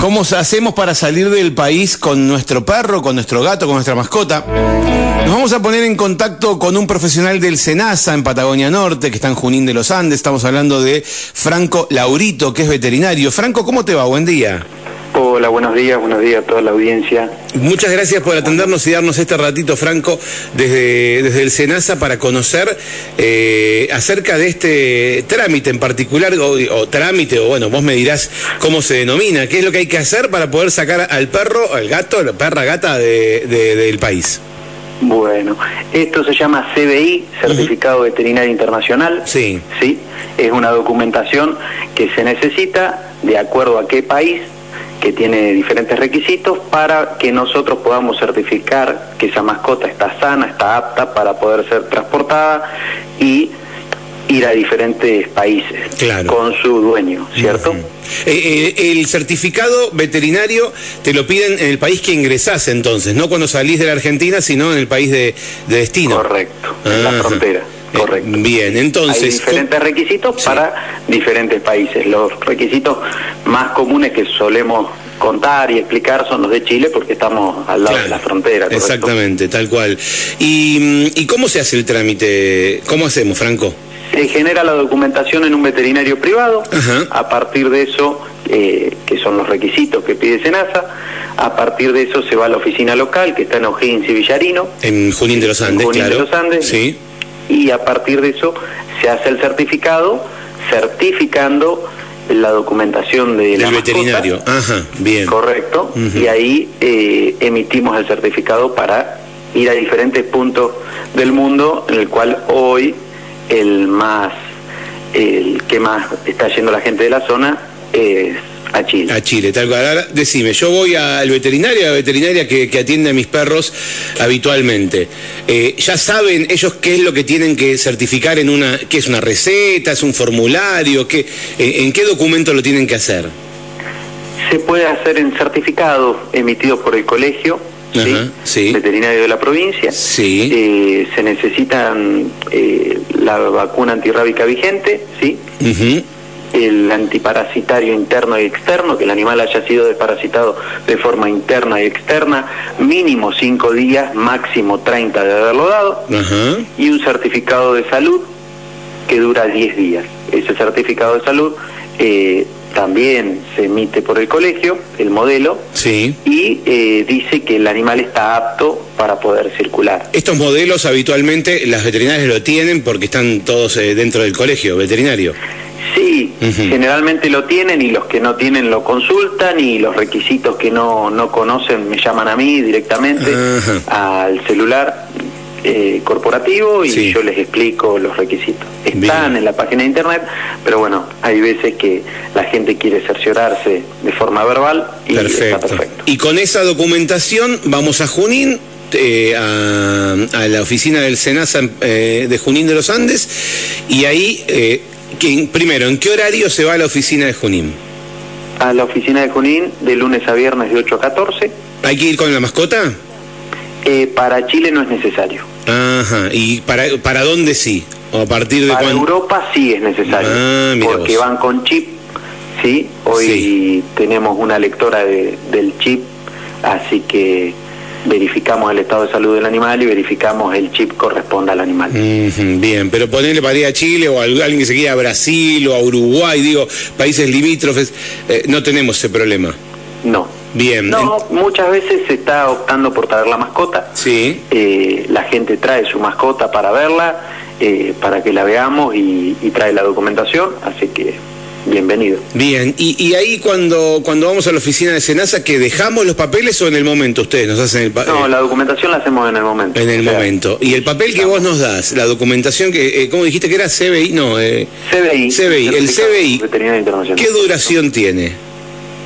¿Cómo hacemos para salir del país con nuestro perro, con nuestro gato, con nuestra mascota? Nos vamos a poner en contacto con un profesional del SENASA en Patagonia Norte, que está en Junín de los Andes. Estamos hablando de Franco Laurito, que es veterinario. Franco, ¿cómo te va? Buen día. Hola, buenos días, buenos días a toda la audiencia. Muchas gracias por atendernos y darnos este ratito, Franco, desde, desde el SENASA para conocer eh, acerca de este trámite en particular, o, trámite, o bueno, vos me dirás cómo se denomina, qué es lo que hay que hacer para poder sacar al perro, al gato, la perra gata de, del país. Bueno, esto se llama CBI, Certificado Veterinario Internacional. Sí. Sí, es una documentación que se necesita de acuerdo a qué país que tiene diferentes requisitos para que nosotros podamos certificar que esa mascota está sana, está apta para poder ser transportada y ir a diferentes países con su dueño, ¿cierto? Eh, eh, el certificado veterinario te lo piden en el país que ingresás entonces, no cuando salís de la Argentina, sino en el país de, destino. Correcto, en la frontera. Eh, correcto. bien, entonces. Hay diferentes requisitos para diferentes países. Los requisitos más comunes que solemos contar y explicar son los de Chile porque estamos al lado de la frontera. Exactamente, tal cual. ¿Y, ¿Y cómo se hace el trámite? ¿Cómo hacemos, Franco? Se genera la documentación en un veterinario privado, a partir de eso, eh, que son los requisitos que pide Senasa, a partir de eso se va a la oficina local, que está en O'Higgins y Villarino. En Junín de los Andes, Junín de los Andes. Sí. Y a partir de eso se hace el certificado, certificando la documentación de la veterinario. Ajá, bien. Correcto. Y ahí eh, emitimos el certificado para ir a diferentes puntos del mundo, en el cual hoy el más, el que más está yendo la gente de la zona es a Chile. A Chile, tal cual. Ahora, decime, yo voy al veterinario, a la veterinaria que, atiende a mis perros habitualmente. Eh, ¿Ya saben ellos qué es lo que tienen que certificar en una, qué es una receta, es un formulario, qué, en, qué documento lo tienen que hacer? Se puede hacer en certificados emitidos por el colegio, ¿sí? veterinario de la provincia. Sí. Eh, se necesitan eh, la vacuna antirrábica vigente, ¿sí? El antiparasitario interno y externo, que el animal haya sido desparasitado de forma interna y externa, mínimo 5 días, máximo 30 de haberlo dado, y un certificado de salud que dura 10 días. Ese certificado de salud eh, también se emite por el colegio, el modelo, sí. y eh, dice que el animal está apto para poder circular. Estos modelos habitualmente las veterinarias lo tienen porque están todos eh, dentro del colegio veterinario. Sí, generalmente lo tienen y los que no tienen lo consultan y los requisitos que no, no conocen me llaman a mí directamente al celular eh, corporativo y yo les explico los requisitos. Están en la página de internet, pero bueno, hay veces que la gente quiere cerciorarse de forma verbal y está perfecto. Y con esa documentación vamos a Junín, eh, a, la oficina del SENASA eh, de Junín de los Andes y ahí, eh, primero, ¿en qué horario se va a la oficina de Junín? A la oficina de Junín de lunes a viernes de 8 a 14. ¿Hay que ir con la mascota? Eh, para Chile no es necesario. Ajá, ¿y para, para dónde sí? ¿O a partir de Para Europa sí es necesario, ah, porque van con chip, ¿sí? Hoy tenemos una lectora del chip, así que verificamos el estado de salud del animal y verificamos el chip corresponde al animal. bien, pero ponerle para ir a Chile o a alguien que se quiera a Brasil o a Uruguay, digo, países limítrofes, eh, no tenemos ese problema. No, Bien. No, muchas veces se está optando por traer la mascota. Sí. Eh, la gente trae su mascota para verla, eh, para que la veamos y, trae la documentación, así que bienvenido. Bien, y, ahí cuando, cuando vamos a la oficina de Senasa, ¿que dejamos los papeles o en el momento ustedes nos hacen el No, la documentación la hacemos en el momento. En el momento. ¿Y el papel que vos nos das, la documentación que, eh, ¿cómo dijiste que era CBI? No, eh, CBI. CBI, el CBI. ¿Qué duración tiene?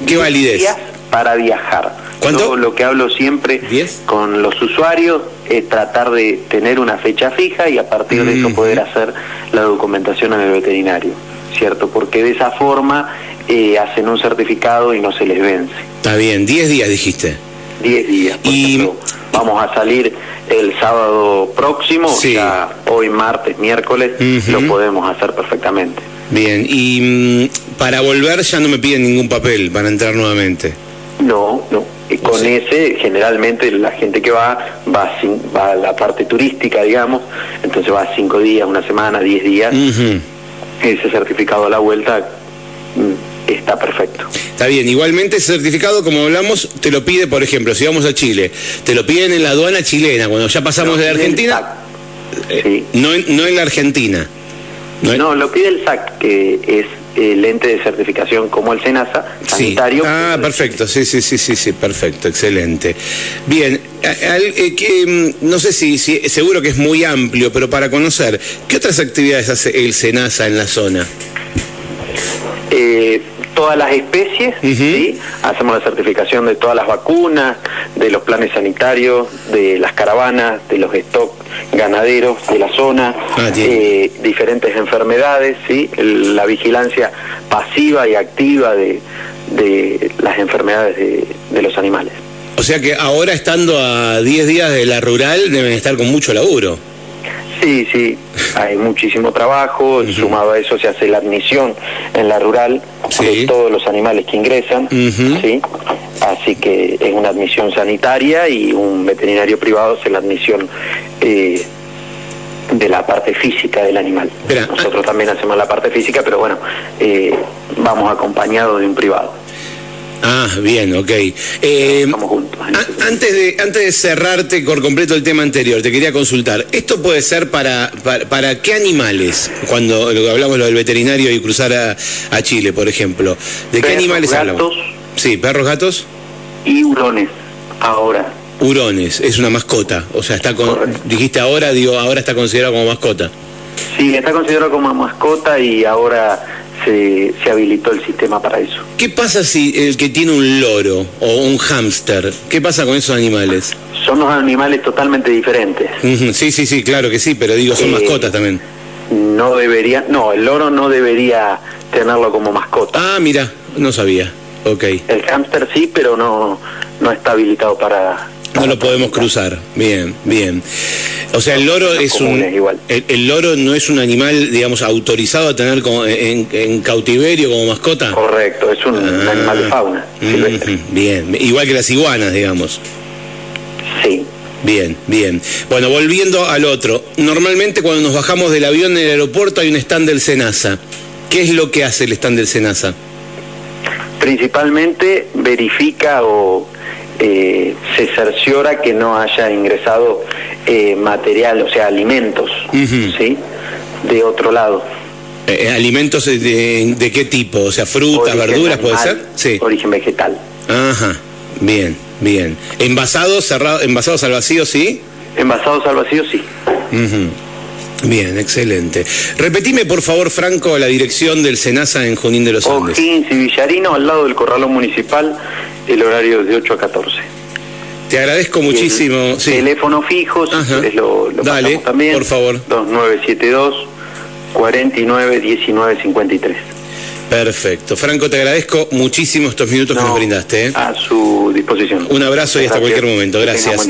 ¿Qué validez? para viajar. ¿Cuánto? lo que hablo siempre con los usuarios es tratar de tener una fecha fija y a partir de eso poder hacer la documentación en el veterinario, ¿cierto? Porque de esa forma eh, hacen un certificado y no se les vence. Está bien, 10 días dijiste. 10 días. y vamos a salir el sábado próximo, o sea, hoy martes, miércoles, lo podemos hacer perfectamente. Bien, y mm, para volver ya no me piden ningún papel para entrar nuevamente. No, no. con ese, generalmente la gente que va, va, va a la parte turística, digamos, entonces va cinco días, una semana, diez días. Ese certificado a la vuelta mm, está perfecto. Está bien, igualmente ese certificado, como hablamos, te lo pide, por ejemplo, si vamos a Chile, te lo piden en la aduana chilena, cuando ya pasamos de Argentina, eh, no, no en la Argentina. No, lo pide el SAC, que es el ente de certificación como el SENASA, sanitario. Ah, perfecto, sí, sí, sí, sí, sí, perfecto, excelente. Bien, eh, que, mm, no sé si, seguro que es muy amplio, pero para conocer, ¿qué otras actividades hace el SENASA en la zona? Eh, todas las especies, ¿sí? hacemos la certificación de todas las vacunas, de los planes sanitarios, de las caravanas, de los stocks ganaderos de la zona, ah, eh, diferentes enfermedades, ¿sí? la vigilancia pasiva y activa de, las enfermedades de, de los animales. O sea que ahora estando a 10 días de la rural deben estar con mucho laburo. Sí, sí, hay muchísimo trabajo, sumado a eso se hace la admisión en la rural de todos los animales que ingresan, ¿sí? Así que es una admisión sanitaria y un veterinario privado hace la admisión eh, de la parte física del animal. Nosotros también hacemos la parte física, pero bueno, eh, vamos acompañados de un privado. Ah, bien, ok. Eh, antes, de, antes de cerrarte por completo el tema anterior, te quería consultar. ¿Esto puede ser para, para, qué animales? Cuando hablamos lo del veterinario y cruzar a, Chile, por ejemplo. ¿De qué animales gatos, hablamos? Sí, perros, gatos. Y hurones, ahora. Hurones, es una mascota. O sea, está con, dijiste ahora, digo, ahora está considerado como mascota. Sí, está considerado como mascota y ahora se, habilitó el sistema para eso. ¿Qué pasa si el que tiene un loro o un hámster, qué pasa con esos animales? Son dos animales totalmente diferentes. Sí, sí, sí, claro que sí, pero digo, son eh, mascotas también. No debería, no, el loro no debería tenerlo como mascota. Ah, mira, no sabía. Ok. El hámster sí, pero no, no está habilitado para, no lo podemos cruzar. Bien, bien. O sea, el loro es un. El, loro no es un animal, digamos, autorizado a tener como en, cautiverio como mascota. Correcto, es un, ah, animal de fauna. bien, igual que las iguanas, digamos. Sí. Bien, bien. Bueno, volviendo al otro. Normalmente cuando nos bajamos del avión en el aeropuerto hay un stand del SENASA. ¿Qué es lo que hace el stand del SENASA? Principalmente verifica o eh, se cerciora que no haya ingresado eh, material, o sea, alimentos, ¿sí? De otro lado. Eh, ¿Alimentos de, qué tipo? O sea, frutas, verduras, ¿puede ser? Sí. Origen vegetal. Ajá, bien, bien. ¿Envasados, cerrados, envasados al vacío, sí? Envasados al vacío, sí. Bien, excelente. Repetime, por favor, Franco, la dirección del SENASA en Junín de los Andes. O'Higgins y Villarino, al lado del Corralón Municipal, el horario de 8 a 14. Te agradezco muchísimo. sí. Teléfono fijo, si lo, lo Dale, también. por favor. 2972 49 19 53. Perfecto. Franco, te agradezco muchísimo estos minutos que nos brindaste. ¿eh? A su disposición. Un abrazo y hasta cualquier momento. Gracias.